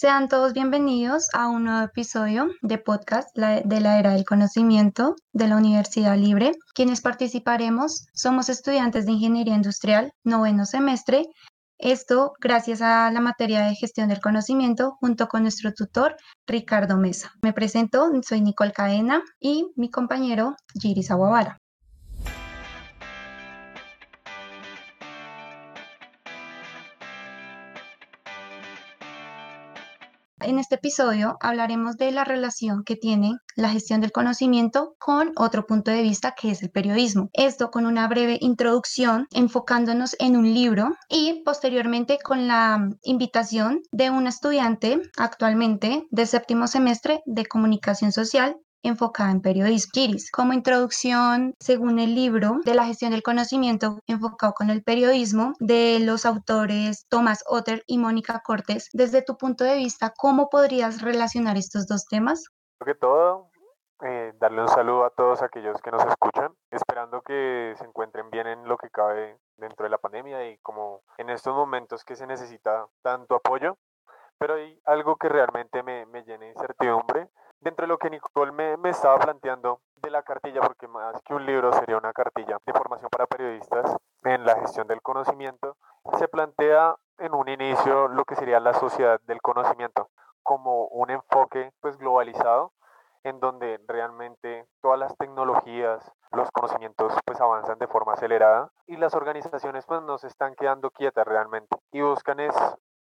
Sean todos bienvenidos a un nuevo episodio de podcast de la era del conocimiento de la Universidad Libre. Quienes participaremos somos estudiantes de Ingeniería Industrial, noveno semestre. Esto gracias a la materia de gestión del conocimiento junto con nuestro tutor Ricardo Mesa. Me presento, soy Nicole Cadena y mi compañero Giris Aguavara. En este episodio hablaremos de la relación que tiene la gestión del conocimiento con otro punto de vista que es el periodismo. Esto con una breve introducción enfocándonos en un libro y posteriormente con la invitación de un estudiante actualmente de séptimo semestre de comunicación social enfocada en periodismo. Kiris, como introducción, según el libro de la gestión del conocimiento enfocado con el periodismo de los autores Thomas Otter y Mónica Cortés, desde tu punto de vista, ¿cómo podrías relacionar estos dos temas? que todo, eh, darle un saludo a todos aquellos que nos escuchan, esperando que se encuentren bien en lo que cabe dentro de la pandemia y como en estos momentos que se necesita tanto apoyo, pero hay algo que realmente me, me llena de incertidumbre dentro de lo que Nicole me, estaba planteando de la cartilla, porque más que un libro sería una cartilla de formación para periodistas en la gestión del conocimiento, se plantea en un inicio lo que sería la sociedad del conocimiento como un enfoque pues globalizado en donde realmente todas las tecnologías, los conocimientos pues avanzan de forma acelerada y las organizaciones pues no están quedando quietas realmente y buscan es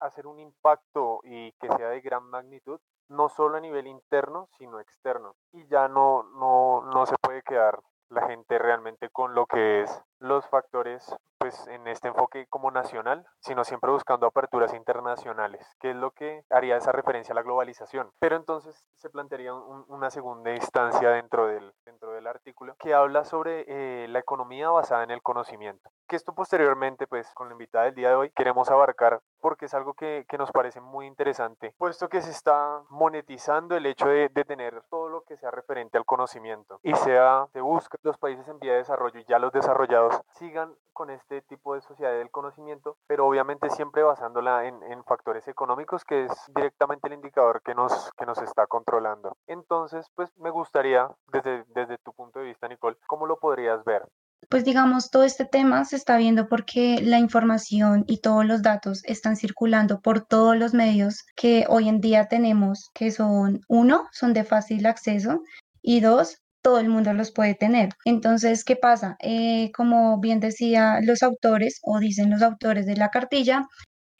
hacer un impacto y que sea de gran magnitud no solo a nivel interno, sino externo. Y ya no, no, no se puede quedar la gente realmente con lo que es los factores pues en este enfoque como nacional, sino siempre buscando aperturas internacionales, que es lo que haría esa referencia a la globalización. Pero entonces se plantearía una segunda instancia dentro del, dentro del artículo que habla sobre eh, la economía basada en el conocimiento. Que esto posteriormente, pues con la invitada del día de hoy, queremos abarcar porque es algo que, que nos parece muy interesante, puesto que se está monetizando el hecho de, de tener todo lo que sea referente al conocimiento y sea, se busca los países en vía de desarrollo y ya los desarrollados sigan con este tipo de sociedad del conocimiento, pero obviamente siempre basándola en, factores económicos, que es directamente el indicador que nos, que nos está controlando. Entonces, pues me gustaría, desde, desde tu punto de vista, Nicole, ¿cómo lo podrías ver? Pues digamos, todo este tema se está viendo porque la información y todos los datos están circulando por todos los medios que hoy en día tenemos, que son, uno, son de fácil acceso y dos, todo el mundo los puede tener. Entonces, ¿qué pasa? Eh, como bien decía los autores o dicen los autores de la cartilla,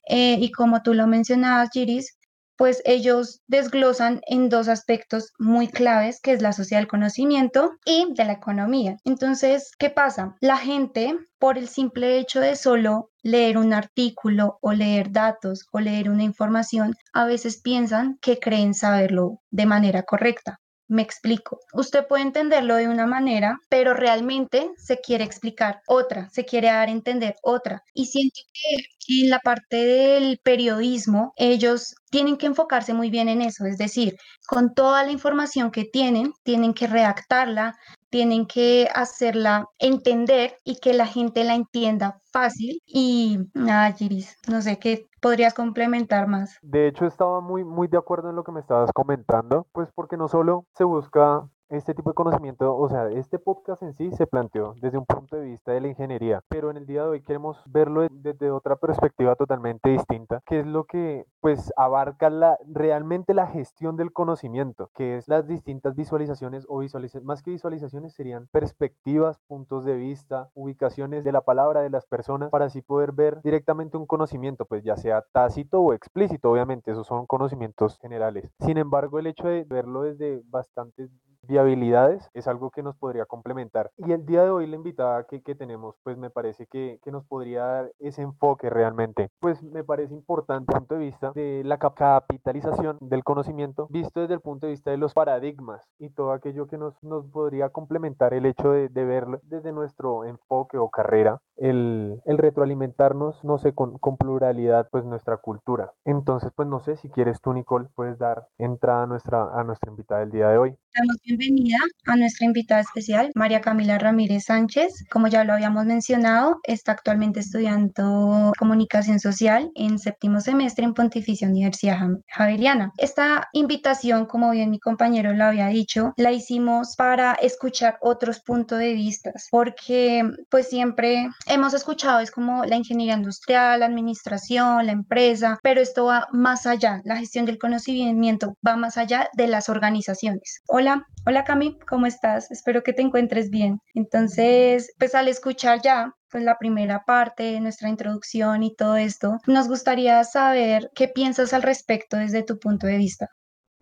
eh, y como tú lo mencionabas, Giris, pues ellos desglosan en dos aspectos muy claves, que es la social conocimiento y de la economía. Entonces, ¿qué pasa? La gente, por el simple hecho de solo leer un artículo o leer datos o leer una información, a veces piensan que creen saberlo de manera correcta. Me explico. Usted puede entenderlo de una manera, pero realmente se quiere explicar otra, se quiere dar a entender otra. Y siento que en la parte del periodismo, ellos tienen que enfocarse muy bien en eso, es decir, con toda la información que tienen, tienen que redactarla, tienen que hacerla entender y que la gente la entienda fácil. Y nada, Giris, no sé qué podrías complementar más. De hecho, estaba muy, muy de acuerdo en lo que me estabas comentando, pues porque no solo se busca este tipo de conocimiento, o sea, este podcast en sí se planteó desde un punto de vista de la ingeniería, pero en el día de hoy queremos verlo desde otra perspectiva totalmente distinta, que es lo que pues abarca la, realmente la gestión del conocimiento, que es las distintas visualizaciones o visualizaciones, más que visualizaciones serían perspectivas, puntos de vista, ubicaciones de la palabra de las personas para así poder ver directamente un conocimiento, pues ya sea tácito o explícito, obviamente, esos son conocimientos generales. Sin embargo, el hecho de verlo desde bastantes viabilidades es algo que nos podría complementar. Y el día de hoy la invitada que, que tenemos, pues me parece que, que, nos podría dar ese enfoque realmente. Pues me parece importante punto de vista de la capitalización del conocimiento, visto desde el punto de vista de los paradigmas y todo aquello que nos, nos podría complementar el hecho de, de verlo desde nuestro enfoque o carrera, el, el retroalimentarnos, no sé, con, con, pluralidad, pues nuestra cultura. Entonces, pues no sé si quieres tú, Nicole, puedes dar entrada a nuestra, a nuestra invitada del día de hoy. Estamos bienvenida a nuestra invitada especial, María Camila Ramírez Sánchez. Como ya lo habíamos mencionado, está actualmente estudiando comunicación social en séptimo semestre en Pontificia Universidad Javeriana. Esta invitación, como bien mi compañero lo había dicho, la hicimos para escuchar otros puntos de vista, porque pues siempre hemos escuchado, es como la ingeniería industrial, la administración, la empresa, pero esto va más allá, la gestión del conocimiento va más allá de las organizaciones. Hola, hola Cami, ¿cómo estás? Espero que te encuentres bien. Entonces, pues al escuchar ya pues la primera parte nuestra introducción y todo esto, nos gustaría saber qué piensas al respecto desde tu punto de vista.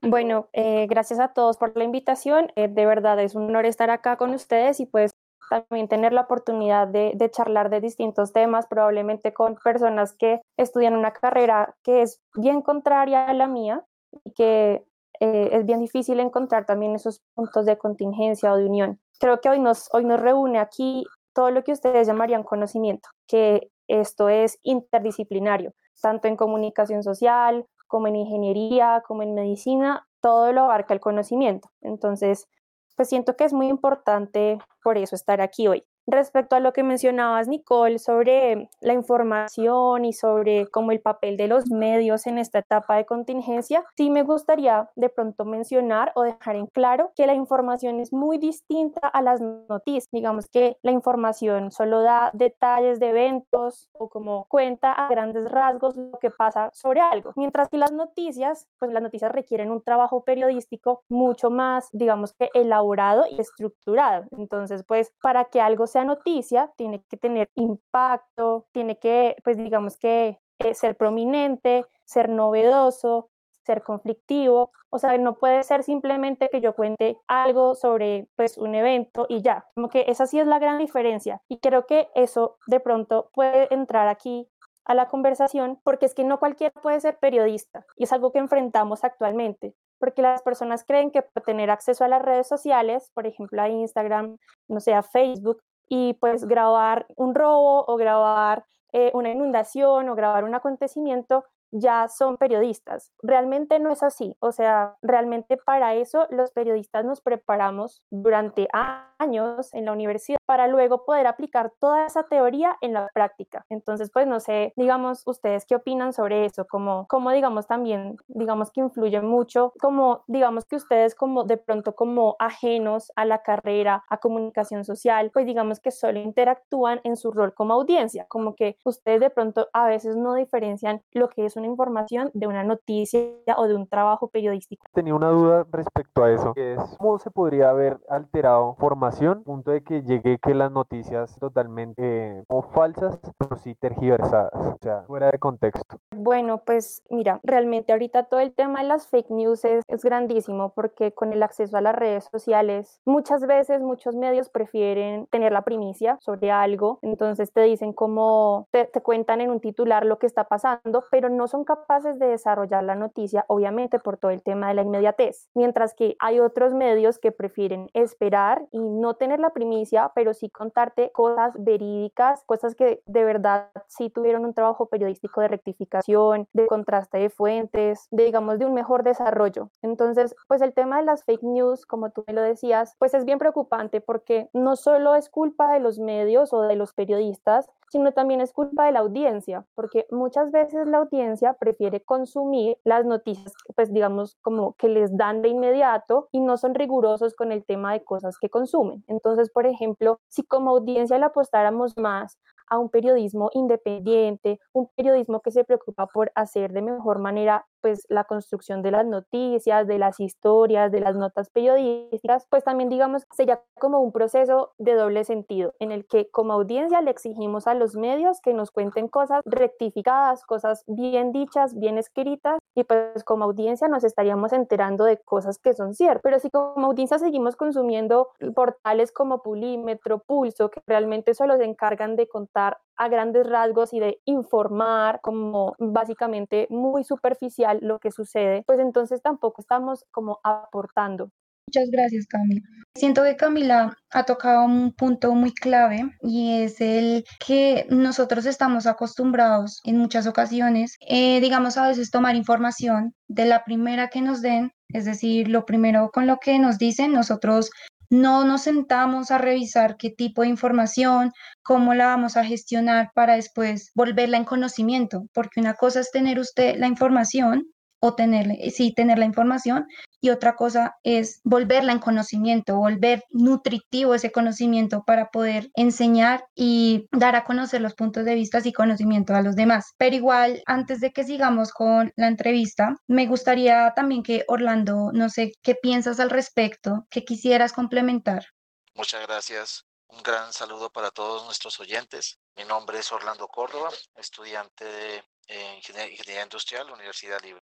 Bueno, eh, gracias a todos por la invitación. Eh, de verdad es un honor estar acá con ustedes y pues también tener la oportunidad de, de, charlar de distintos temas, probablemente con personas que estudian una carrera que es bien contraria a la mía y que eh, es bien difícil encontrar también esos puntos de contingencia o de unión. Creo que hoy nos, hoy nos reúne aquí todo lo que ustedes llamarían conocimiento, que esto es interdisciplinario, tanto en comunicación social como en ingeniería, como en medicina, todo lo abarca el conocimiento. Entonces, pues siento que es muy importante por eso estar aquí hoy. Respecto a lo que mencionabas, Nicole, sobre la información y sobre cómo el papel de los medios en esta etapa de contingencia, sí me gustaría de pronto mencionar o dejar en claro que la información es muy distinta a las noticias. Digamos que la información solo da detalles de eventos o como cuenta a grandes rasgos lo que pasa sobre algo, mientras que las noticias, pues las noticias requieren un trabajo periodístico mucho más, digamos que elaborado y estructurado. Entonces, pues para que algo se noticia tiene que tener impacto, tiene que, pues digamos que eh, ser prominente, ser novedoso, ser conflictivo, o sea, no puede ser simplemente que yo cuente algo sobre pues un evento y ya, como que esa sí es la gran diferencia. Y creo que eso de pronto puede entrar aquí a la conversación porque es que no cualquiera puede ser periodista y es algo que enfrentamos actualmente porque las personas creen que tener acceso a las redes sociales, por ejemplo a Instagram, no sé, a Facebook, y pues grabar un robo o grabar eh, una inundación o grabar un acontecimiento ya son periodistas. Realmente no es así. O sea, realmente para eso los periodistas nos preparamos durante años en la universidad para luego poder aplicar toda esa teoría en la práctica. Entonces, pues no sé, digamos, ustedes qué opinan sobre eso, como, como digamos también, digamos que influye mucho, como digamos que ustedes como de pronto como ajenos a la carrera, a comunicación social, pues digamos que solo interactúan en su rol como audiencia, como que ustedes de pronto a veces no diferencian lo que es una información de una noticia o de un trabajo periodístico. Tenía una duda respecto a eso, que es cómo se podría haber alterado formación, punto de que llegue que las noticias totalmente eh, o falsas, pero sí tergiversadas, o sea, fuera de contexto. Bueno, pues mira, realmente ahorita todo el tema de las fake news es, es grandísimo porque con el acceso a las redes sociales, muchas veces muchos medios prefieren tener la primicia sobre algo, entonces te dicen cómo te, te cuentan en un titular lo que está pasando, pero no son capaces de desarrollar la noticia, obviamente por todo el tema de la inmediatez, mientras que hay otros medios que prefieren esperar y no tener la primicia, pero sí contarte cosas verídicas, cosas que de verdad sí tuvieron un trabajo periodístico de rectificación, de contraste de fuentes, de digamos de un mejor desarrollo. Entonces, pues el tema de las fake news, como tú me lo decías, pues es bien preocupante porque no solo es culpa de los medios o de los periodistas, sino también es culpa de la audiencia, porque muchas veces la audiencia prefiere consumir las noticias, pues digamos, como que les dan de inmediato y no son rigurosos con el tema de cosas que consumen. Entonces, por ejemplo, si como audiencia le apostáramos más a un periodismo independiente, un periodismo que se preocupa por hacer de mejor manera pues la construcción de las noticias, de las historias, de las notas periodísticas, pues también digamos sería como un proceso de doble sentido en el que como audiencia le exigimos a los medios que nos cuenten cosas rectificadas, cosas bien dichas, bien escritas y pues como audiencia nos estaríamos enterando de cosas que son ciertas. Pero si como audiencia seguimos consumiendo portales como Pulímetro, Pulso, que realmente solo se encargan de contar a grandes rasgos y de informar como básicamente muy superficial lo que sucede, pues entonces tampoco estamos como aportando. Muchas gracias, Camila. Siento que Camila ha tocado un punto muy clave y es el que nosotros estamos acostumbrados en muchas ocasiones, eh, digamos a veces tomar información de la primera que nos den Es decir, lo primero con lo que nos dicen, nosotros no nos sentamos a revisar qué tipo de información, cómo la vamos a gestionar para después volverla en conocimiento, porque una cosa es tener usted la información o tener, sí, tener la información y otra cosa es volverla en conocimiento, volver nutritivo ese conocimiento para poder enseñar y dar a conocer los puntos de vista y conocimiento a los demás. Pero igual, antes de que sigamos con la entrevista, me gustaría también que Orlando, no sé, ¿qué piensas al respecto? ¿Qué quisieras complementar? Muchas gracias. Un gran saludo para todos nuestros oyentes. Mi nombre es Orlando Córdoba, estudiante de Ingeniería Industrial, Universidad Libre.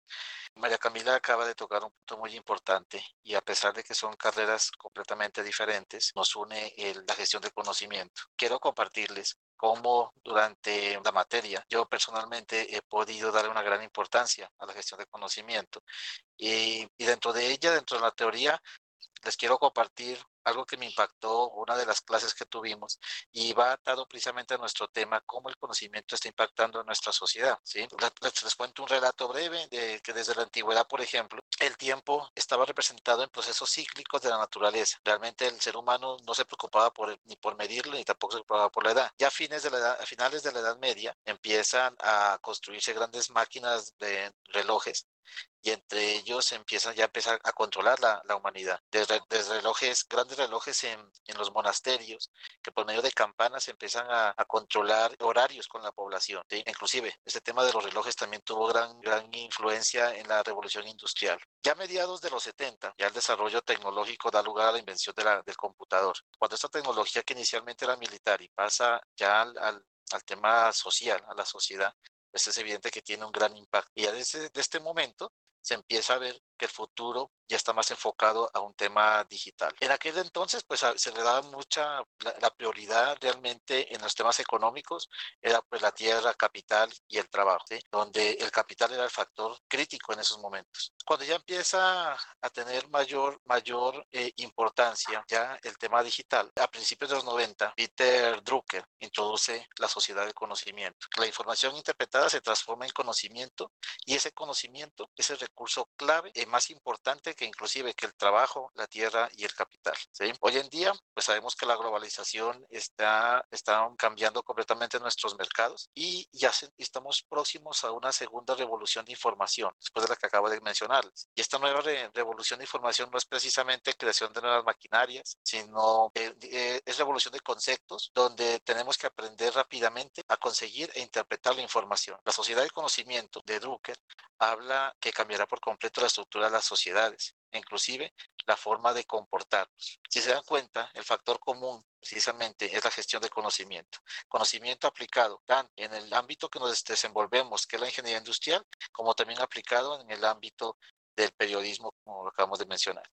María Camila acaba de tocar un punto muy importante y a pesar de que son carreras completamente diferentes, nos une la gestión del conocimiento. Quiero compartirles cómo durante la materia yo personalmente he podido darle una gran importancia a la gestión del conocimiento y dentro de ella, dentro de la teoría, les quiero compartir algo que me impactó, una de las clases que tuvimos, y va atado precisamente a nuestro tema, cómo el conocimiento está impactando en nuestra sociedad. ¿sí? Les, les, cuento un relato breve de que desde la antigüedad, por ejemplo, el tiempo estaba representado en procesos cíclicos de la naturaleza. Realmente el ser humano no se preocupaba por, ni por medirlo, ni tampoco se preocupaba por la edad. Ya fines de la a finales de la Edad Media empiezan a construirse grandes máquinas de relojes y entre ellos empiezan ya a empezar a controlar la, la humanidad. Desde, relojes, grandes relojes en, en, los monasterios, que por medio de campanas empiezan a, a controlar horarios con la población. ¿sí? Inclusive, este tema de los relojes también tuvo gran, gran influencia en la revolución industrial. Ya mediados de los 70, ya el desarrollo tecnológico da lugar a la invención de del computador. Cuando esta tecnología que inicialmente era militar y pasa ya al al tema social, a la sociedad, pues es evidente que tiene un gran impacto. Y desde de este momento se empieza a ver que el futuro ya está más enfocado a un tema digital. En aquel entonces, pues se le daba mucha, la, la prioridad realmente en los temas económicos era pues la tierra, capital y el trabajo, ¿sí? donde el capital era el factor crítico en esos momentos. Cuando ya empieza a tener mayor, mayor eh, importancia ya el tema digital, a principios de los 90, Peter Drucker introduce la sociedad del conocimiento. La información interpretada se transforma en conocimiento y ese conocimiento es el recurso clave más importante que inclusive que el trabajo, la tierra y el capital. ¿sí? Hoy en día, pues sabemos que la globalización está, está cambiando completamente nuestros mercados y ya se, estamos próximos a una segunda revolución de información, después de la que acabo de mencionarles. Y esta nueva re, revolución de información no es precisamente creación de nuevas maquinarias, sino eh, eh, es revolución de conceptos donde tenemos que aprender rápidamente a conseguir e interpretar la información. La sociedad del conocimiento de Drucker habla que cambiará por completo la estructura las sociedades, inclusive la forma de comportarnos. Si se dan cuenta, el factor común precisamente es la gestión del conocimiento. Conocimiento aplicado en el ámbito que nos desenvolvemos, que es la ingeniería industrial, como también aplicado en el ámbito del periodismo, como lo acabamos de mencionar.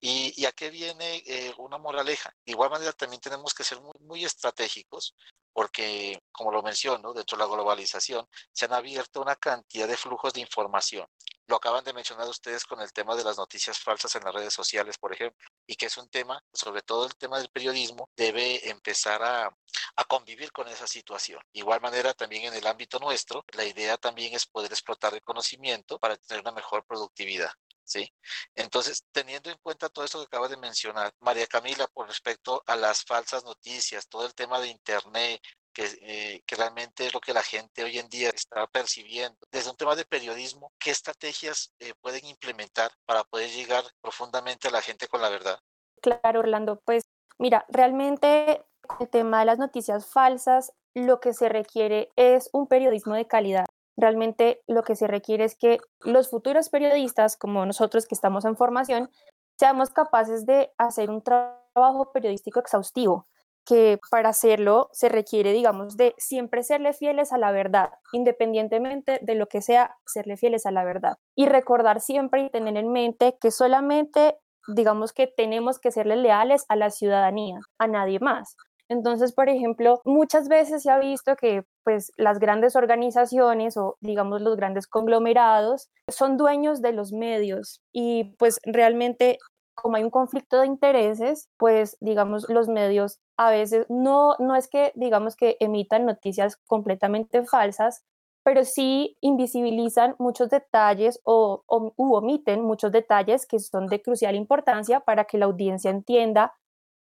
¿Y, y a qué viene eh, una moraleja? De igual manera, también tenemos que ser muy, muy estratégicos porque, como lo menciono, dentro de la globalización se han abierto una cantidad de flujos de información. Lo acaban de mencionar ustedes con el tema de las noticias falsas en las redes sociales, por ejemplo, y que es un tema, sobre todo el tema del periodismo, debe empezar a, a convivir con esa situación. De igual manera, también en el ámbito nuestro, la idea también es poder explotar el conocimiento para tener una mejor productividad. ¿sí? Entonces, teniendo en cuenta todo esto que acaba de mencionar, María Camila, por respecto a las falsas noticias, todo el tema de Internet, que, eh, que, realmente es lo que la gente hoy en día está percibiendo. Desde un tema de periodismo, ¿qué estrategias eh, pueden implementar para poder llegar profundamente a la gente con la verdad? Claro, Orlando, pues mira, realmente el tema de las noticias falsas, lo que se requiere es un periodismo de calidad. Realmente lo que se requiere es que los futuros periodistas, como nosotros que estamos en formación, seamos capaces de hacer un trabajo periodístico exhaustivo, que para hacerlo se requiere, digamos, de siempre serle fieles a la verdad, independientemente de lo que sea, serle fieles a la verdad. Y recordar siempre y tener en mente que solamente, digamos que tenemos que serle leales a la ciudadanía, a nadie más. Entonces, por ejemplo, muchas veces se ha visto que pues las grandes organizaciones o digamos los grandes conglomerados son dueños de los medios y pues realmente como hay un conflicto de intereses, pues digamos los medios a veces no no es que digamos que emitan noticias completamente falsas, pero sí invisibilizan muchos detalles o, omiten muchos detalles que son de crucial importancia para que la audiencia entienda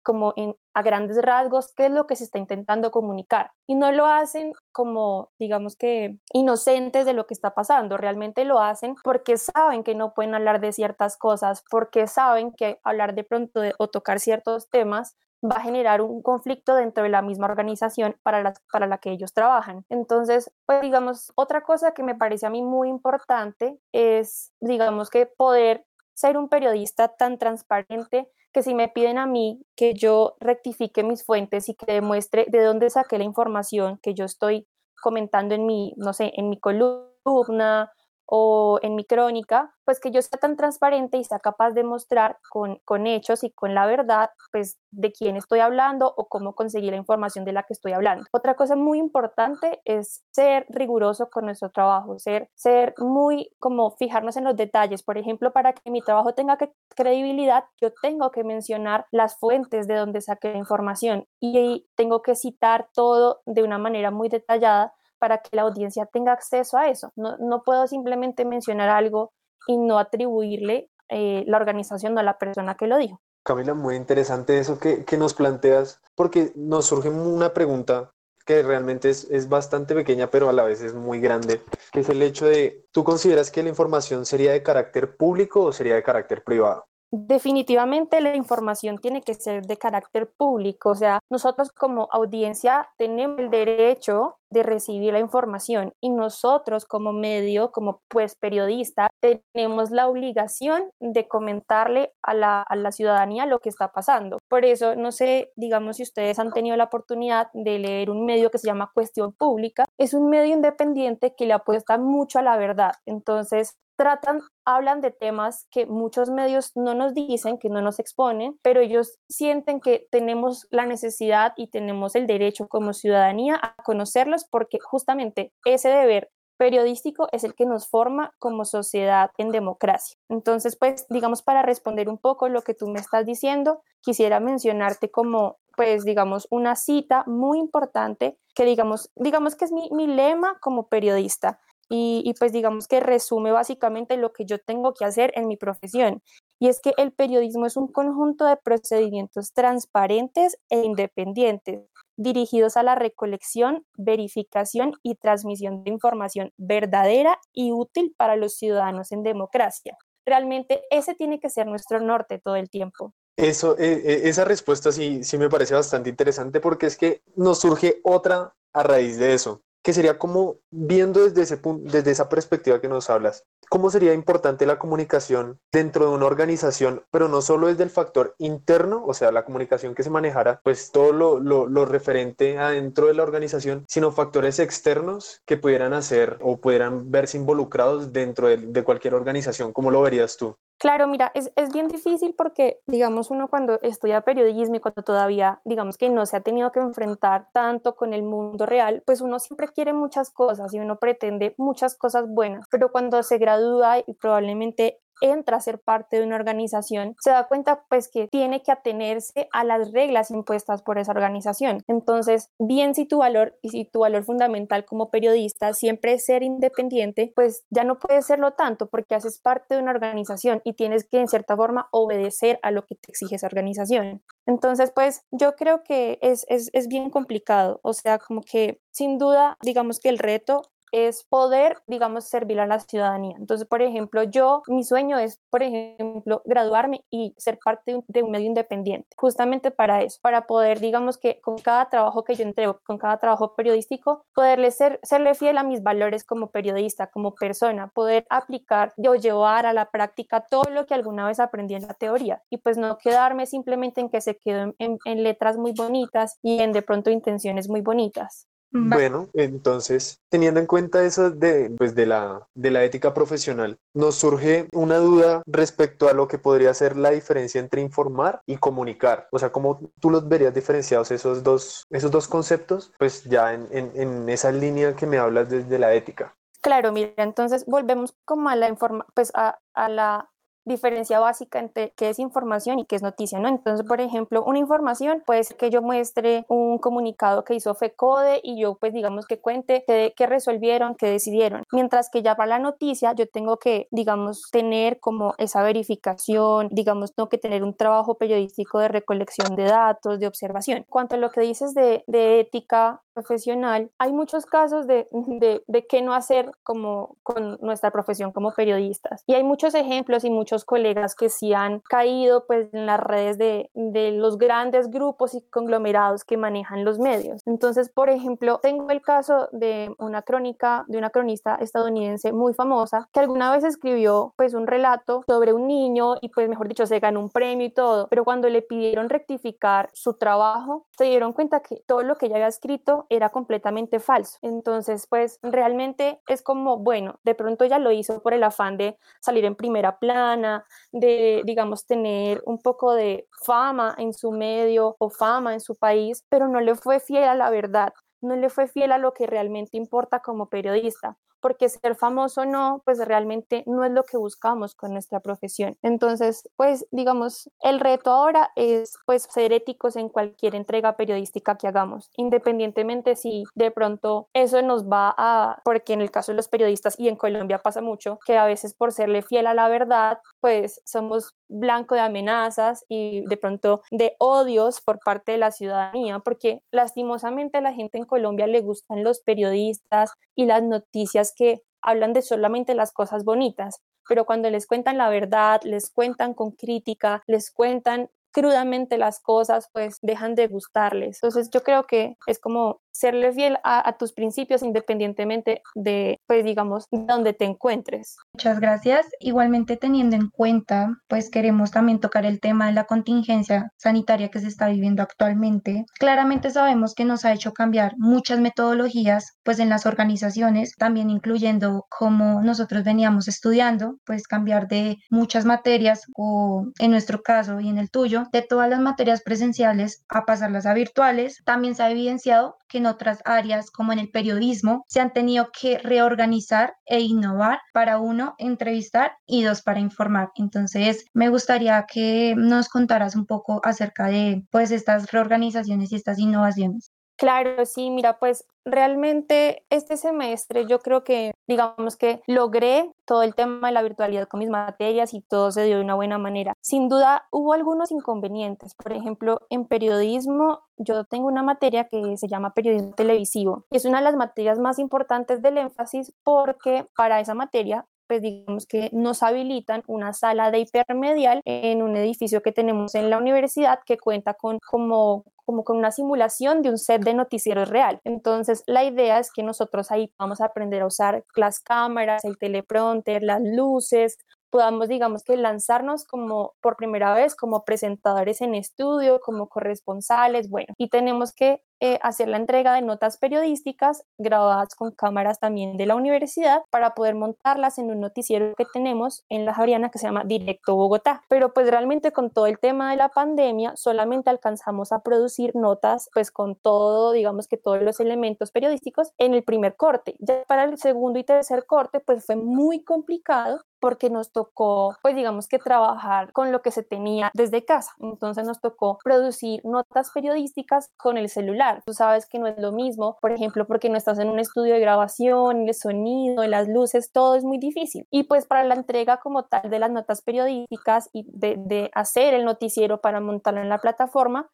como en, a grandes rasgos qué es lo que se está intentando comunicar. Y no lo hacen como, digamos que, inocentes de lo que está pasando, realmente lo hacen porque saben que no pueden hablar de ciertas cosas, porque saben que hablar de pronto o tocar ciertos temas va a generar un conflicto dentro de la misma organización para la, para la que ellos trabajan. Entonces, pues digamos, otra cosa que me parece a mí muy importante es, digamos que poder ser un periodista tan transparente que si me piden a mí que yo rectifique mis fuentes y que demuestre de dónde saqué la información que yo estoy comentando en mi, no sé, en mi columna o en mi crónica, pues que yo sea tan transparente y sea capaz de mostrar con, con, hechos y con la verdad, pues de quién estoy hablando o cómo conseguir la información de la que estoy hablando. Otra cosa muy importante es ser riguroso con nuestro trabajo, ser, ser muy como fijarnos en los detalles. Por ejemplo, para que mi trabajo tenga credibilidad, yo tengo que mencionar las fuentes de donde saqué la información y tengo que citar todo de una manera muy detallada para que la audiencia tenga acceso a eso. No, puedo simplemente mencionar algo y no atribuirle eh, la organización a la persona que lo dijo. Camila, muy interesante eso que, que, nos planteas, porque nos surge una pregunta que realmente es, es, bastante pequeña, pero a la vez es muy grande, que es el hecho de, ¿tú consideras que la información sería de carácter público o sería de carácter privado? Definitivamente la información tiene que ser de carácter público, o sea, nosotros como audiencia tenemos el derecho de recibir la información y nosotros como medio, como pues periodista, tenemos la obligación de comentarle a la, a la ciudadanía lo que está pasando. Por eso, no sé, digamos, si ustedes han tenido la oportunidad de leer un medio que se llama Cuestión Pública, es un medio independiente que le apuesta mucho a la verdad. Entonces, tratan, hablan de temas que muchos medios no nos dicen, que no nos exponen, pero ellos sienten que tenemos la necesidad y tenemos el derecho como ciudadanía a conocerlos porque justamente ese deber periodístico es el que nos forma como sociedad en democracia. Entonces, pues, digamos, para responder un poco lo que tú me estás diciendo, quisiera mencionarte como, pues, digamos, una cita muy importante que, digamos, digamos que es mi, mi lema como periodista y, pues digamos que resume básicamente lo que yo tengo que hacer en mi profesión. Y es que el periodismo es un conjunto de procedimientos transparentes e independientes dirigidos a la recolección, verificación y transmisión de información verdadera y útil para los ciudadanos en democracia. Realmente ese tiene que ser nuestro norte todo el tiempo. Eso, e, e, esa respuesta sí, sí me parece bastante interesante porque es que nos surge otra a raíz de eso que sería como viendo desde, ese punto, desde esa perspectiva que nos hablas, cómo sería importante la comunicación dentro de una organización, pero no solo desde el factor interno, o sea, la comunicación que se manejara, pues todo lo, lo, referente adentro de la organización, sino factores externos que pudieran hacer o pudieran verse involucrados dentro de, de cualquier organización. ¿Cómo lo verías tú? Claro, mira, es, es, bien difícil porque, digamos, uno cuando estudia periodismo y cuando todavía, digamos que no se ha tenido que enfrentar tanto con el mundo real, pues uno siempre quiere muchas cosas y uno pretende muchas cosas buenas, pero cuando se gradúa y probablemente entra a ser parte de una organización, se da cuenta pues que tiene que atenerse a las reglas impuestas por esa organización. Entonces, bien si tu valor y si tu valor fundamental como periodista siempre es ser independiente, pues ya no puedes serlo tanto porque haces parte de una organización y tienes que en cierta forma obedecer a lo que te exige esa organización. Entonces, pues yo creo que es, es, es bien complicado, o sea, como que sin duda, digamos que el reto es poder, digamos, servir a la ciudadanía. Entonces, por ejemplo, yo, mi sueño es, por ejemplo, graduarme y ser parte de un, medio independiente, justamente para eso, para poder, digamos, que con cada trabajo que yo entrego, con cada trabajo periodístico, poderle ser, serle fiel a mis valores como periodista, como persona, poder aplicar o llevar a la práctica todo lo que alguna vez aprendí en la teoría y pues no quedarme simplemente en que se quedó en, en letras muy bonitas y en de pronto intenciones muy bonitas. Bueno, entonces, teniendo en cuenta eso de, pues, de, la, de la ética profesional, nos surge una duda respecto a lo que podría ser la diferencia entre informar y comunicar. O sea, ¿cómo tú los verías diferenciados esos dos, esos dos conceptos? Pues ya en, en, en esa línea que me hablas desde la ética. Claro, mira, entonces volvemos como a la informa pues a, a la diferencia básica entre qué es información y qué es noticia, ¿no? Entonces, por ejemplo, una información puede ser que yo muestre un comunicado que hizo FECODE y yo, pues, digamos que cuente qué, resolvieron, qué decidieron. Mientras que ya para la noticia yo tengo que, digamos, tener como esa verificación, digamos, tengo que tener un trabajo periodístico de recolección de datos, de observación. Cuanto a lo que dices de, de ética profesional, hay muchos casos de, de, de qué no hacer como con nuestra profesión como periodistas. Y hay muchos ejemplos y muchos colegas que sí han caído pues en las redes de, de los grandes grupos y conglomerados que manejan los medios. Entonces, por ejemplo, tengo el caso de una crónica de una cronista estadounidense muy famosa que alguna vez escribió pues un relato sobre un niño y pues mejor dicho se ganó un premio y todo, pero cuando le pidieron rectificar su trabajo, se dieron cuenta que todo lo que ella había escrito era completamente falso. Entonces, pues realmente es como, bueno, de pronto ella lo hizo por el afán de salir en primera plana, de, digamos, tener un poco de fama en su medio o fama en su país, pero no le fue fiel a la verdad, no le fue fiel a lo que realmente importa como periodista porque ser famoso no, pues realmente no es lo que buscamos con nuestra profesión. Entonces, pues digamos, el reto ahora es pues ser éticos en cualquier entrega periodística que hagamos, independientemente si de pronto eso nos va a, porque en el caso de los periodistas y en Colombia pasa mucho, que a veces por serle fiel a la verdad, pues somos blanco de amenazas y de pronto de odios por parte de la ciudadanía, porque lastimosamente a la gente en Colombia le gustan los periodistas y las noticias que hablan de solamente las cosas bonitas, pero cuando les cuentan la verdad, les cuentan con crítica, les cuentan crudamente las cosas, pues dejan de gustarles. Entonces yo creo que es como serle fiel a, tus principios independientemente de, pues digamos, donde te encuentres. Muchas gracias. Igualmente teniendo en cuenta, pues queremos también tocar el tema de la contingencia sanitaria que se está viviendo actualmente. Claramente sabemos que nos ha hecho cambiar muchas metodologías, pues en las organizaciones, también incluyendo como nosotros veníamos estudiando, pues cambiar de muchas materias o en nuestro caso y en el tuyo, de todas las materias presenciales a pasarlas a virtuales. También se ha evidenciado que en otras áreas, como en el periodismo, se han tenido que reorganizar e innovar para uno, entrevistar y dos, para informar. Entonces, me gustaría que nos contaras un poco acerca de pues estas reorganizaciones y estas innovaciones. Claro, sí, mira, pues realmente este semestre yo creo que, digamos que logré todo el tema de la virtualidad con mis materias y todo se dio de una buena manera. Sin duda hubo algunos inconvenientes. Por ejemplo, en periodismo yo tengo una materia que se llama periodismo televisivo. Es una de las materias más importantes del énfasis porque para esa materia pues digamos que nos habilitan una sala de hipermedial en un edificio que tenemos en la universidad que cuenta con como como con una simulación de un set de noticieros real. Entonces, la idea es que nosotros ahí vamos a aprender a usar las cámaras, el teleprompter, las luces, podamos, digamos que lanzarnos como por primera vez como presentadores en estudio, como corresponsales, bueno, y tenemos que eh, hacer la entrega de notas periodísticas grabadas con cámaras también de la universidad para poder montarlas en un noticiero que tenemos en la Javeriana que se llama Directo Bogotá. Pero pues realmente con todo el tema de la pandemia solamente alcanzamos a producir notas pues con todo, digamos que todos los elementos periodísticos en el primer corte. Ya para el segundo y tercer corte pues fue muy complicado porque nos tocó, pues digamos que trabajar con lo que se tenía desde casa. Entonces nos tocó producir notas periodísticas con el celular Tú sabes que no es lo mismo, por ejemplo, porque no estás en un estudio de grabación, el sonido, las luces, todo es muy difícil. Y pues para la entrega como tal de las notas periodísticas y de, de hacer el noticiero para montarlo en la plataforma,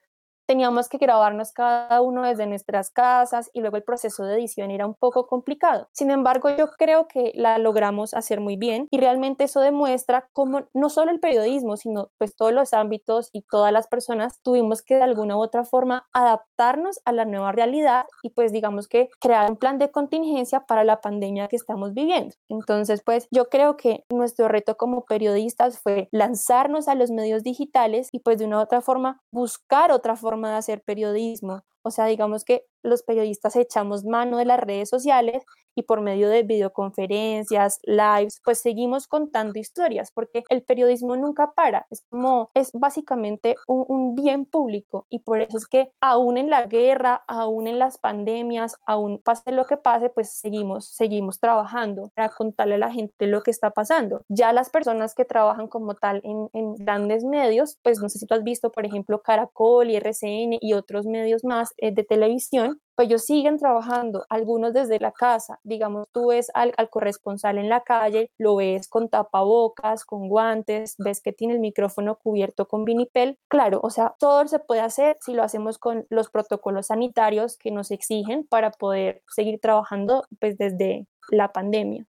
teníamos que grabarnos cada uno desde nuestras casas y luego el proceso de edición era un poco complicado. Sin embargo, yo creo que la logramos hacer muy bien y realmente eso demuestra cómo no solo el periodismo, sino pues todos los ámbitos y todas las personas tuvimos que de alguna u otra forma adaptarnos a la nueva realidad y pues digamos que crear un plan de contingencia para la pandemia que estamos viviendo. Entonces, pues yo creo que nuestro reto como periodistas fue lanzarnos a los medios digitales y pues de una u otra forma buscar otra forma de hacer periodismo. O sea, digamos que los periodistas echamos mano de las redes sociales y por medio de videoconferencias, lives, pues seguimos contando historias porque el periodismo nunca para, es como, es básicamente un, un bien público y por eso es que aún en la guerra, aún en las pandemias, aún pase lo que pase, pues seguimos, seguimos trabajando para contarle a la gente lo que está pasando. Ya las personas que trabajan como tal en, en grandes medios, pues no sé si tú has visto, por ejemplo, Caracol y RCN y otros medios más eh, de televisión, pues ellos siguen trabajando, algunos desde la casa, digamos, tú ves al, al, corresponsal en la calle, lo ves con tapabocas, con guantes, ves que tiene el micrófono cubierto con vinipel, claro, o sea, todo se puede hacer si lo hacemos con los protocolos sanitarios que nos exigen para poder seguir trabajando pues desde la pandemia.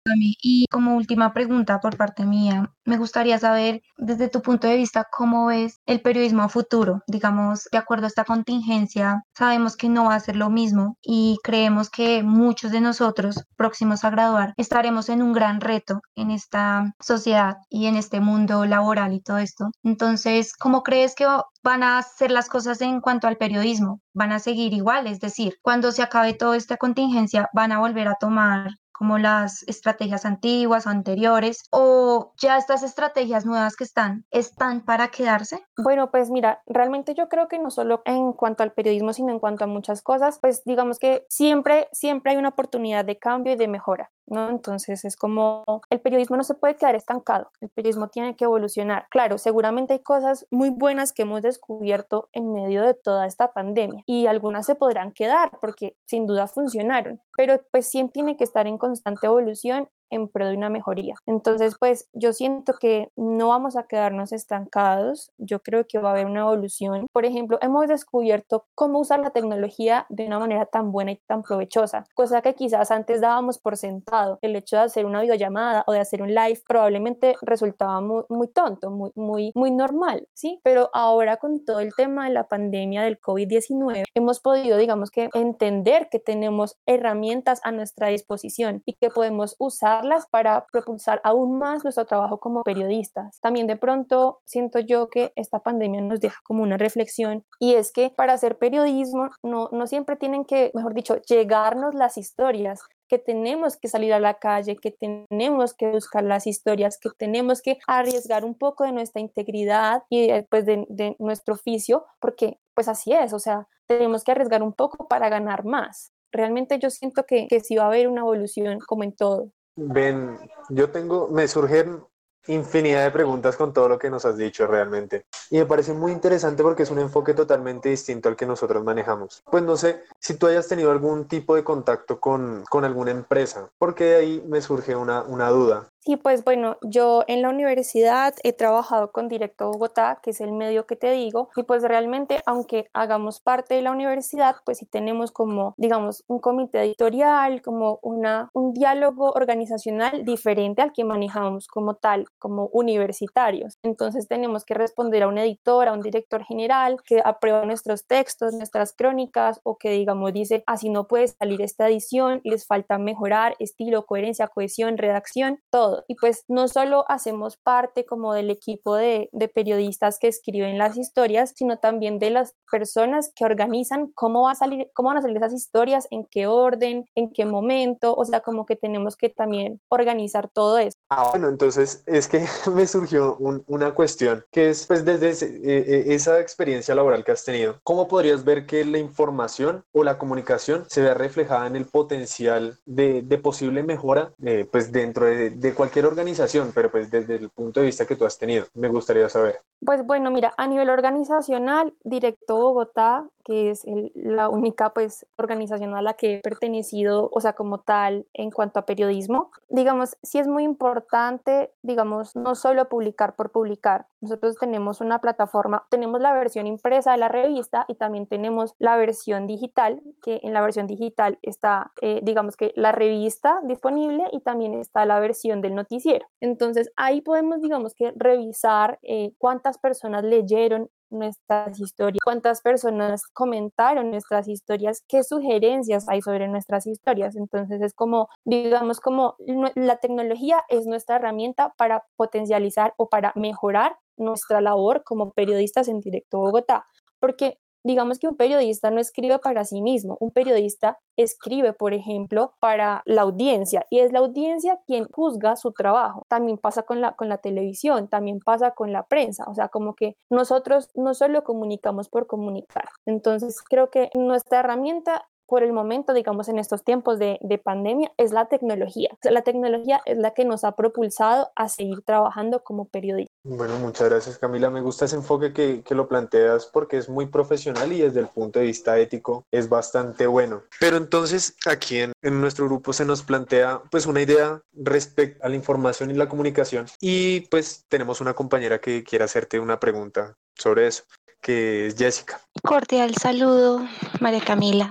Y como última pregunta por parte mía, me gustaría saber desde tu punto de vista cómo ves el periodismo futuro. Digamos, de acuerdo a esta contingencia, sabemos que no va a ser lo mismo y creemos que muchos de nosotros próximos a graduar estaremos en un gran reto en esta sociedad y en este mundo laboral y todo esto. Entonces, ¿cómo crees que van a ser las cosas en cuanto al periodismo? ¿Van a seguir igual? Es decir, cuando se acabe toda esta contingencia, ¿van a volver a tomar como las estrategias antiguas o anteriores o ya estas estrategias nuevas que están están para quedarse? Bueno, pues mira, realmente yo creo que no solo en cuanto al periodismo, sino en cuanto a muchas cosas, pues digamos que siempre siempre hay una oportunidad de cambio y de mejora. ¿No? Entonces es como el periodismo no se puede quedar estancado, el periodismo tiene que evolucionar. Claro, seguramente hay cosas muy buenas que hemos descubierto en medio de toda esta pandemia y algunas se podrán quedar porque sin duda funcionaron, pero pues siempre tiene que estar en constante evolución en pro de una mejoría. Entonces, pues yo siento que no vamos a quedarnos estancados, yo creo que va a haber una evolución. Por ejemplo, hemos descubierto cómo usar la tecnología de una manera tan buena y tan provechosa, cosa que quizás antes dábamos por sentado. El hecho de hacer una videollamada o de hacer un live probablemente resultaba muy, muy tonto, muy, muy, muy normal, ¿sí? Pero ahora con todo el tema de la pandemia del COVID-19, hemos podido, digamos que, entender que tenemos herramientas a nuestra disposición y que podemos usar para propulsar aún más nuestro trabajo como periodistas. También de pronto siento yo que esta pandemia nos deja como una reflexión y es que para hacer periodismo no, no siempre tienen que, mejor dicho, llegarnos las historias, que tenemos que salir a la calle, que tenemos que buscar las historias, que tenemos que arriesgar un poco de nuestra integridad y pues de, de, nuestro oficio, porque pues así es, o sea, tenemos que arriesgar un poco para ganar más. Realmente yo siento que, que sí va a haber una evolución como en todo. Ven, yo tengo, me surgen infinidad de preguntas con todo lo que nos has dicho realmente. Y me parece muy interesante porque es un enfoque totalmente distinto al que nosotros manejamos. Pues no sé si tú hayas tenido algún tipo de contacto con, con alguna empresa, porque de ahí me surge una, una duda. Sí, pues bueno, yo en la universidad he trabajado con Directo Bogotá, que es el medio que te digo, y pues realmente, aunque hagamos parte de la universidad, pues sí tenemos como, digamos, un comité editorial, como una, un diálogo organizacional diferente al que manejamos como tal, como universitarios. Entonces tenemos que responder a un editor, a un director general que aprueba nuestros textos, nuestras crónicas, o que, digamos, dice, así no puede salir esta edición, les falta mejorar estilo, coherencia, cohesión, redacción, todo y pues no solo hacemos parte como del equipo de, de, periodistas que escriben las historias, sino también de las personas que organizan cómo, va a salir, cómo van a salir esas historias, en qué orden, en qué momento, o sea, como que tenemos que también organizar todo eso. Ah, bueno, entonces es que me surgió un, una cuestión, que es pues desde ese, eh, esa experiencia laboral que has tenido, ¿cómo podrías ver que la información o la comunicación se ve reflejada en el potencial de, de posible mejora eh, pues dentro de, de cualquier cualquier organización, pero pues desde el punto de vista que tú has tenido, me gustaría saber. Pues bueno, mira, a nivel organizacional, Directo Bogotá que es la única pues organización a la que he pertenecido, o sea, como tal, en cuanto a periodismo. Digamos, sí es muy importante, digamos, no solo publicar por publicar. Nosotros tenemos una plataforma, tenemos la versión impresa de la revista y también tenemos la versión digital, que en la versión digital está, eh, digamos que la revista disponible y también está la versión del noticiero. Entonces ahí podemos, digamos que revisar eh, cuántas personas leyeron nuestras historias, cuántas personas comentaron nuestras historias, qué sugerencias hay sobre nuestras historias. Entonces es como, digamos, como la tecnología es nuestra herramienta para potencializar o para mejorar nuestra labor como periodistas en directo Bogotá, porque digamos que un periodista no escribe para sí mismo, un periodista escribe, por ejemplo, para la audiencia y es la audiencia quien juzga su trabajo. También pasa con la, con la televisión, también pasa con la prensa, o sea, como que nosotros no solo comunicamos por comunicar. Entonces, creo que nuestra herramienta por el momento, digamos, en estos tiempos de, pandemia, es la tecnología. la tecnología es la que nos ha propulsado a seguir trabajando como periodistas. Bueno, muchas gracias Camila. Me gusta ese enfoque que, que, lo planteas porque es muy profesional y desde el punto de vista ético es bastante bueno. Pero entonces aquí en, en nuestro grupo se nos plantea pues una idea respecto a la información y la comunicación y pues tenemos una compañera que quiere hacerte una pregunta sobre eso que es Jessica. Cordial saludo, María Camila.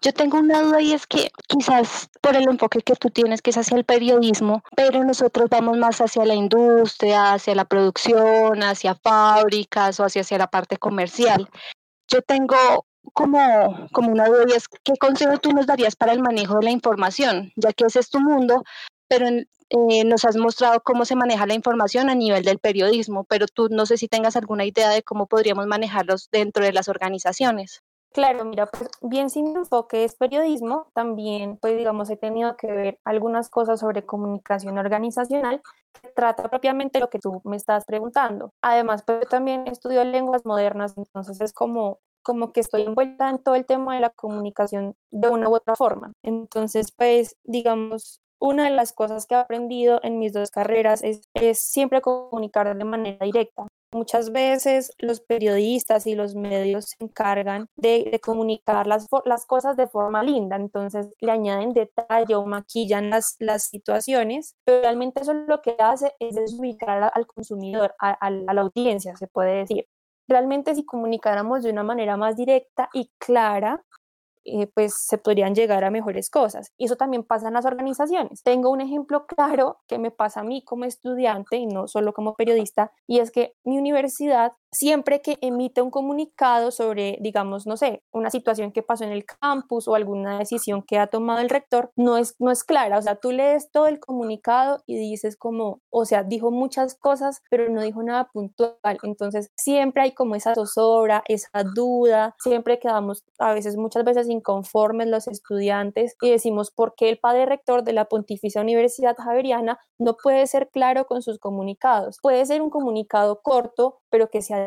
Yo tengo una duda y es que quizás por el enfoque que tú tienes, que es hacia el periodismo, pero nosotros vamos más hacia la industria, hacia la producción, hacia fábricas o hacia, hacia la parte comercial. Yo tengo como, como una duda y es, ¿qué consejo tú nos darías para el manejo de la información? Ya que ese es tu mundo, pero eh, nos has mostrado cómo se maneja la información a nivel del periodismo, pero tú no sé si tengas alguna idea de cómo podríamos manejarlos dentro de las organizaciones. Claro, mira, pues bien sin enfoque es periodismo, también pues digamos he tenido que ver algunas cosas sobre comunicación organizacional que trata propiamente lo que tú me estás preguntando. Además, pues también estudio lenguas modernas, entonces es como como que estoy envuelta en todo el tema de la comunicación de una u otra forma. Entonces, pues, digamos, una de las cosas que he aprendido en mis dos carreras es, siempre comunicar de manera directa. Muchas veces los periodistas y los medios se encargan de, comunicar las, las, cosas de forma linda, entonces le añaden detalle o maquillan las, las situaciones, pero realmente eso lo que hace es desubicar al consumidor, a la audiencia, se puede decir. Realmente si comunicáramos de una manera más directa y clara, eh, pues se podrían llegar a mejores cosas. Y eso también pasa en las organizaciones. Tengo un ejemplo claro que me pasa a mí como estudiante y no solo como periodista, y es que mi universidad siempre que emite un comunicado sobre, digamos, no sé, una situación que pasó en el campus o alguna decisión que ha tomado el rector, no es, no es clara. O sea, tú lees todo el comunicado y dices como, o sea, dijo muchas cosas, pero no dijo nada puntual. Entonces, siempre hay como esa zozobra, esa duda, siempre quedamos a veces, muchas veces inconformes los estudiantes y decimos, ¿por qué el padre rector de la Pontificia Universidad Javeriana no puede ser claro con sus comunicados? Puede ser un comunicado corto, pero que sea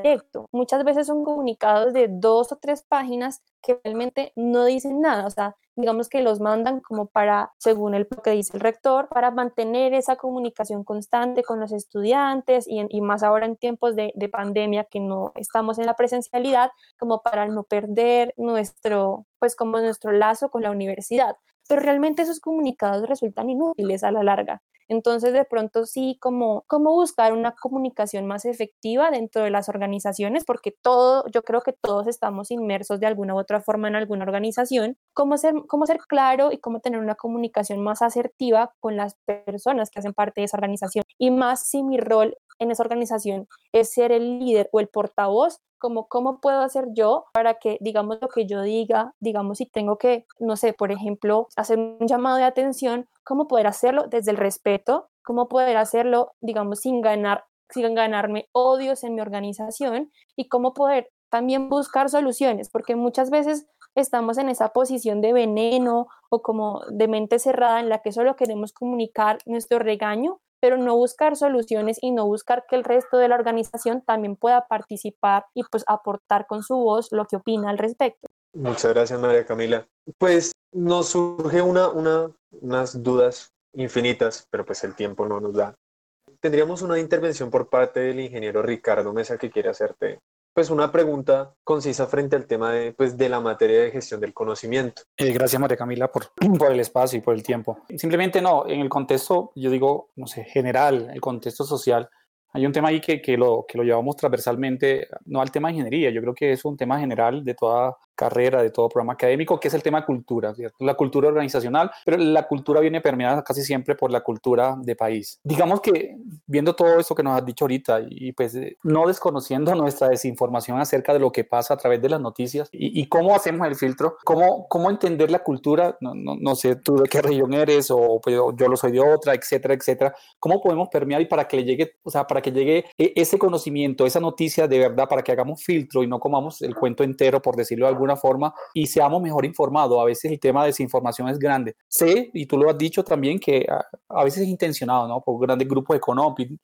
Muchas veces son comunicados de dos o tres páginas que realmente no dicen nada, o sea, digamos que los mandan como para, según el, lo que dice el rector, para mantener esa comunicación constante con los estudiantes y, y más ahora en tiempos de, de, pandemia que no estamos en la presencialidad, como para no perder nuestro, pues como nuestro lazo con la universidad. Pero realmente esos comunicados resultan inútiles a la larga. Entonces, de pronto sí, como, como buscar una comunicación más efectiva dentro de las organizaciones, porque todo, yo creo que todos estamos inmersos de alguna u otra forma en alguna organización, cómo ser, cómo ser claro y cómo tener una comunicación más asertiva con las personas que hacen parte de esa organización. Y más si mi rol en esa organización es ser el líder o el portavoz, como cómo puedo hacer yo para que, digamos, lo que yo diga, digamos, si tengo que, no sé, por ejemplo, hacer un llamado de atención, cómo poder hacerlo desde el respeto, cómo poder hacerlo, digamos, sin ganar sin ganarme odios en mi organización y cómo poder también buscar soluciones, porque muchas veces estamos en esa posición de veneno o como de mente cerrada en la que solo queremos comunicar nuestro regaño, pero no buscar soluciones y no buscar que el resto de la organización también pueda participar y pues aportar con su voz lo que opina al respecto. Muchas gracias, María Camila. Pues nos surge una, una, unas dudas infinitas, pero pues el tiempo no nos da. Tendríamos una intervención por parte del ingeniero Ricardo Mesa que quiere hacerte pues una pregunta concisa frente al tema de, pues, de la materia de gestión del conocimiento. Eh, gracias María Camila por, por el espacio y por el tiempo. Simplemente no, en el contexto, yo digo, no sé, general, el contexto social, hay un tema ahí que, que, lo, que lo llevamos transversalmente, no al tema de ingeniería, yo creo que es un tema general de toda carrera, de todo programa académico, que es el tema cultura, la cultura organizacional, pero la cultura viene permeada casi siempre por la cultura de país. Digamos que viendo todo esto que nos has dicho ahorita y pues eh, no desconociendo nuestra desinformación acerca de lo que pasa a través de las noticias y, cómo hacemos el filtro, cómo, cómo entender la cultura, no, no, no sé tú de qué región eres o pues, yo lo soy de otra, etcétera, etcétera, cómo podemos permear y para que le llegue, o sea, para que llegue e, ese conocimiento, esa noticia de verdad, para que hagamos filtro y no comamos el cuento entero, por decirlo de alguna forma, y seamos mejor informados. A veces el tema de desinformación es grande. Sé, y tú lo has dicho también, que a, veces es intencionado, ¿no? Por grandes grupos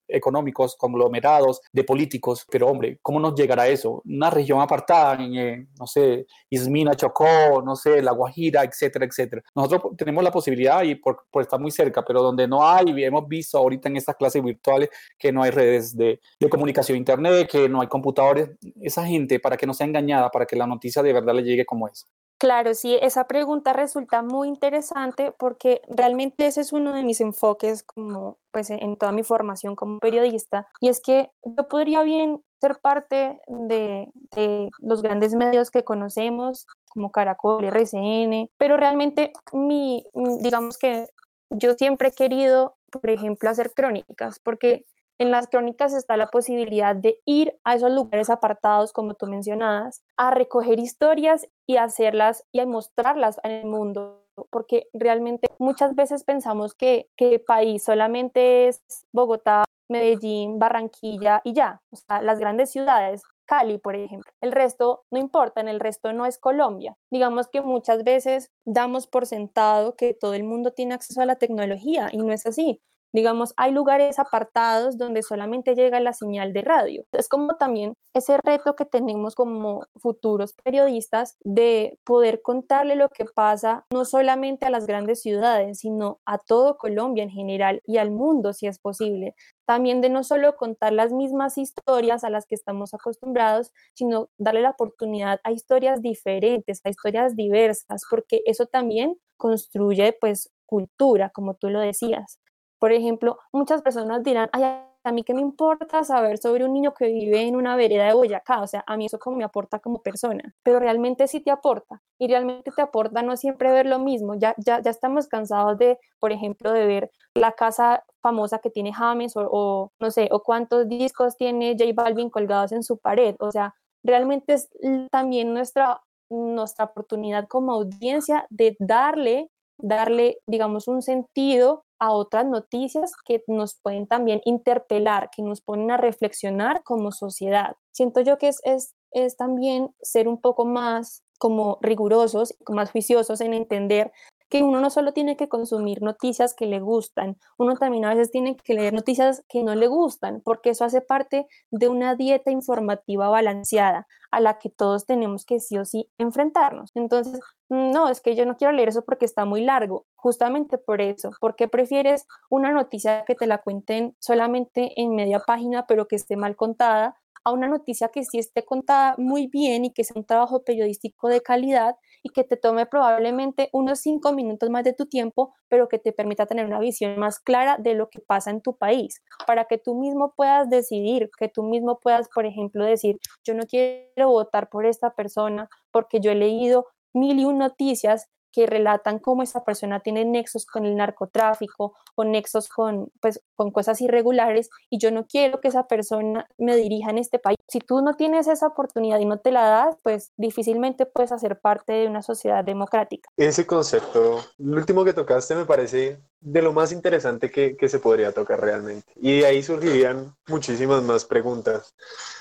económicos, conglomerados, de políticos, pero hombre, ¿cómo nos llegará eso? Una región apartada en, eh, no sé, Ismina, Chocó, no sé, La Guajira, etcétera, etcétera. Nosotros tenemos la posibilidad y por, por estar muy cerca, pero donde no hay, hemos visto ahorita en estas clases virtuales que no hay redes de, de comunicación internet, que no hay computadores, esa gente para que no sea engañada, para que la noticia de verdad le llegue como es. Claro, sí, esa pregunta resulta muy interesante porque realmente ese es uno de mis enfoques como pues en toda mi formación como periodista y es que yo podría bien ser parte de, de los grandes medios que conocemos como Caracol, RCN, pero realmente mi, digamos que yo siempre he querido, por ejemplo, hacer crónicas porque en las crónicas está la posibilidad de ir a esos lugares apartados, como tú mencionabas, a recoger historias y hacerlas y a mostrarlas en el mundo, porque realmente muchas veces pensamos que, que el país solamente es Bogotá, Medellín, Barranquilla y ya, o sea, las grandes ciudades, Cali, por ejemplo. El resto no importa, el resto no es Colombia. Digamos que muchas veces damos por sentado que todo el mundo tiene acceso a la tecnología y no es así. Digamos, hay lugares apartados donde solamente llega la señal de radio. Es como también ese reto que tenemos como futuros periodistas de poder contarle lo que pasa no solamente a las grandes ciudades, sino a todo Colombia en general y al mundo si es posible. También de no solo contar las mismas historias a las que estamos acostumbrados, sino darle la oportunidad a historias diferentes, a historias diversas, porque eso también construye pues cultura, como tú lo decías. Por ejemplo, muchas personas dirán, ay, a mí qué me importa saber sobre un niño que vive en una vereda de Boyacá, o sea, a mí eso como me aporta como persona, pero realmente sí te aporta y realmente te aporta no siempre ver lo mismo, ya, ya, ya estamos cansados de, por ejemplo, de ver la casa famosa que tiene James o, o no sé, o cuántos discos tiene J Balvin colgados en su pared, o sea, realmente es también nuestra, nuestra oportunidad como audiencia de darle darle, digamos, un sentido a otras noticias que nos pueden también interpelar, que nos ponen a reflexionar como sociedad. Siento yo que es, es, es también ser un poco más como rigurosos, más juiciosos en entender que uno no solo tiene que consumir noticias que le gustan, uno también a veces tiene que leer noticias que no le gustan, porque eso hace parte de una dieta informativa balanceada a la que todos tenemos que sí o sí enfrentarnos. Entonces, no, es que yo no quiero leer eso porque está muy largo, justamente por eso, porque prefieres una noticia que te la cuenten solamente en media página, pero que esté mal contada, a una noticia que sí esté contada muy bien y que sea un trabajo periodístico de calidad y que te tome probablemente unos cinco minutos más de tu tiempo, pero que te permita tener una visión más clara de lo que pasa en tu país, para que tú mismo puedas decidir, que tú mismo puedas, por ejemplo, decir, yo no quiero votar por esta persona porque yo he leído mil y un noticias que relatan cómo esa persona tiene nexos con el narcotráfico o nexos con, pues, con cosas irregulares y yo no quiero que esa persona me dirija en este país. Si tú no tienes esa oportunidad y no te la das, pues difícilmente puedes hacer parte de una sociedad democrática. Ese concepto, lo último que tocaste me parece de lo más interesante que, que se podría tocar realmente. Y de ahí surgirían muchísimas más preguntas,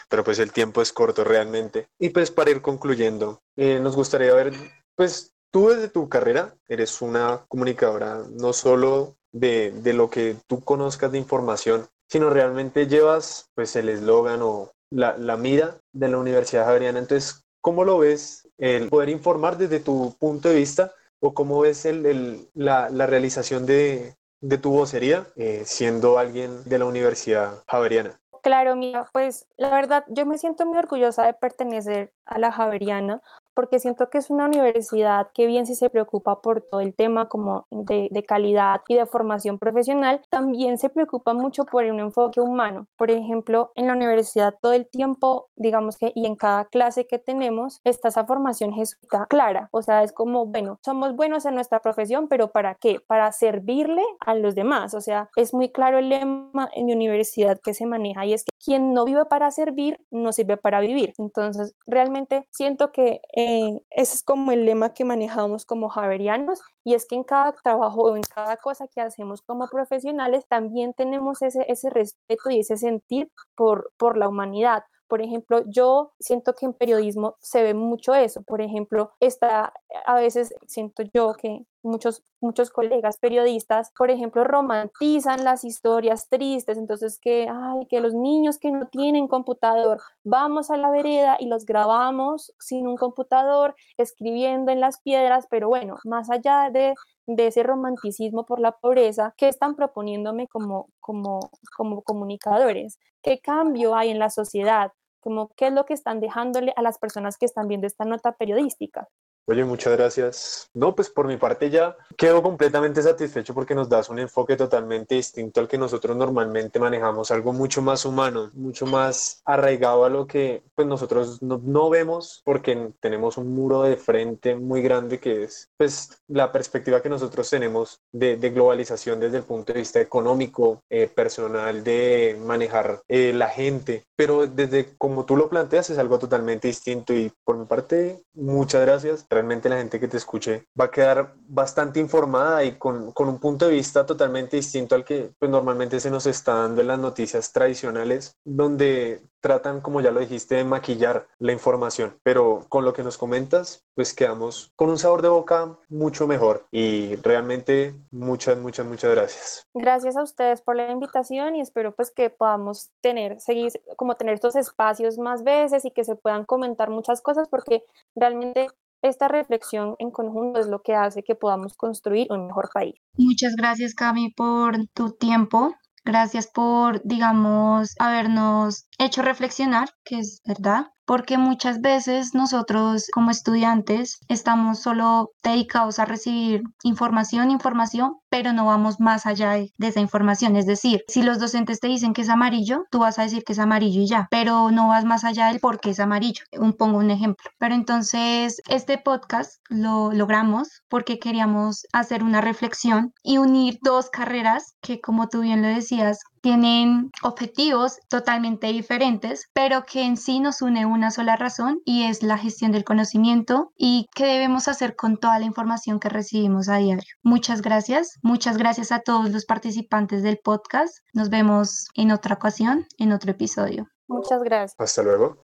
pero pues el tiempo es corto realmente. Y pues para ir concluyendo, eh, nos gustaría ver pues Tú desde tu carrera eres una comunicadora no solo de, lo que tú conozcas de información, sino realmente llevas pues el eslogan o la, mira de la Universidad Javeriana. Entonces, ¿cómo lo ves el poder informar desde tu punto de vista o cómo ves el, la, realización de, tu vocería eh, siendo alguien de la Universidad Javeriana? Claro, mira, pues la verdad yo me siento muy orgullosa de pertenecer a la Javeriana porque siento que es una universidad que bien si se preocupa por todo el tema como de, de, calidad y de formación profesional, también se preocupa mucho por un enfoque humano. Por ejemplo, en la universidad todo el tiempo, digamos que, y en cada clase que tenemos, está esa formación jesuita clara. O sea, es como, bueno, somos buenos en nuestra profesión, pero ¿para qué? Para servirle a los demás. O sea, es muy claro el lema en mi universidad que se maneja y es que quien no vive para servir, no sirve para vivir. Entonces, realmente siento que eh, ese es como el lema que manejamos como javerianos y es que en cada trabajo o en cada cosa que hacemos como profesionales también tenemos ese, ese respeto y ese sentir por, por la humanidad. Por ejemplo, yo siento que en periodismo se ve mucho eso. Por ejemplo, está, a veces siento yo que muchos, muchos colegas periodistas, por ejemplo, romantizan las historias tristes, entonces que, ay, que los niños que no tienen computador, vamos a la vereda y los grabamos sin un computador, escribiendo en las piedras, pero bueno, más allá de, de ese romanticismo por la pobreza, ¿qué están proponiéndome como, como, como comunicadores? ¿Qué cambio hay en la sociedad? Como, ¿Qué es lo que están dejándole a las personas que están viendo esta nota periodística? Oye, muchas gracias. No, pues por mi parte ya quedo completamente satisfecho porque nos das un enfoque totalmente distinto al que nosotros normalmente manejamos, algo mucho más humano, mucho más arraigado a lo que pues nosotros no, vemos porque tenemos un muro de frente muy grande que es pues la perspectiva que nosotros tenemos de, globalización desde el punto de vista económico, eh, personal, de manejar eh, la gente, pero desde como tú lo planteas es algo totalmente distinto y por mi parte muchas gracias. Realmente la gente que te escuche va a quedar bastante informada y con, con un punto de vista totalmente distinto al que pues, normalmente se nos está dando en las noticias tradicionales, donde tratan, como ya lo dijiste, de maquillar la información. Pero con lo que nos comentas, pues quedamos con un sabor de boca mucho mejor y realmente muchas, muchas, muchas gracias. Gracias a ustedes por la invitación y espero pues que podamos tener, seguir, como tener estos espacios más veces y que se puedan comentar muchas cosas porque realmente esta reflexión en conjunto es lo que hace que podamos construir un mejor país. Muchas gracias, Cami, por tu tiempo. Gracias por, digamos, habernos hecho reflexionar, que es verdad, porque muchas veces nosotros como estudiantes estamos solo dedicados a recibir información, información, pero no vamos más allá de, esa información. Es decir, si los docentes te dicen que es amarillo, tú vas a decir que es amarillo y ya, pero no vas más allá del por qué es amarillo. Un, pongo un ejemplo. Pero entonces, este podcast lo logramos porque queríamos hacer una reflexión y unir dos carreras que, como tú bien lo decías, tienen objetivos totalmente diferentes, pero que en sí nos une una sola razón y es la gestión del conocimiento y qué debemos hacer con toda la información que recibimos a diario. Muchas gracias, muchas gracias a todos los participantes del podcast. Nos vemos en otra ocasión, en otro episodio. Muchas gracias. Hasta luego.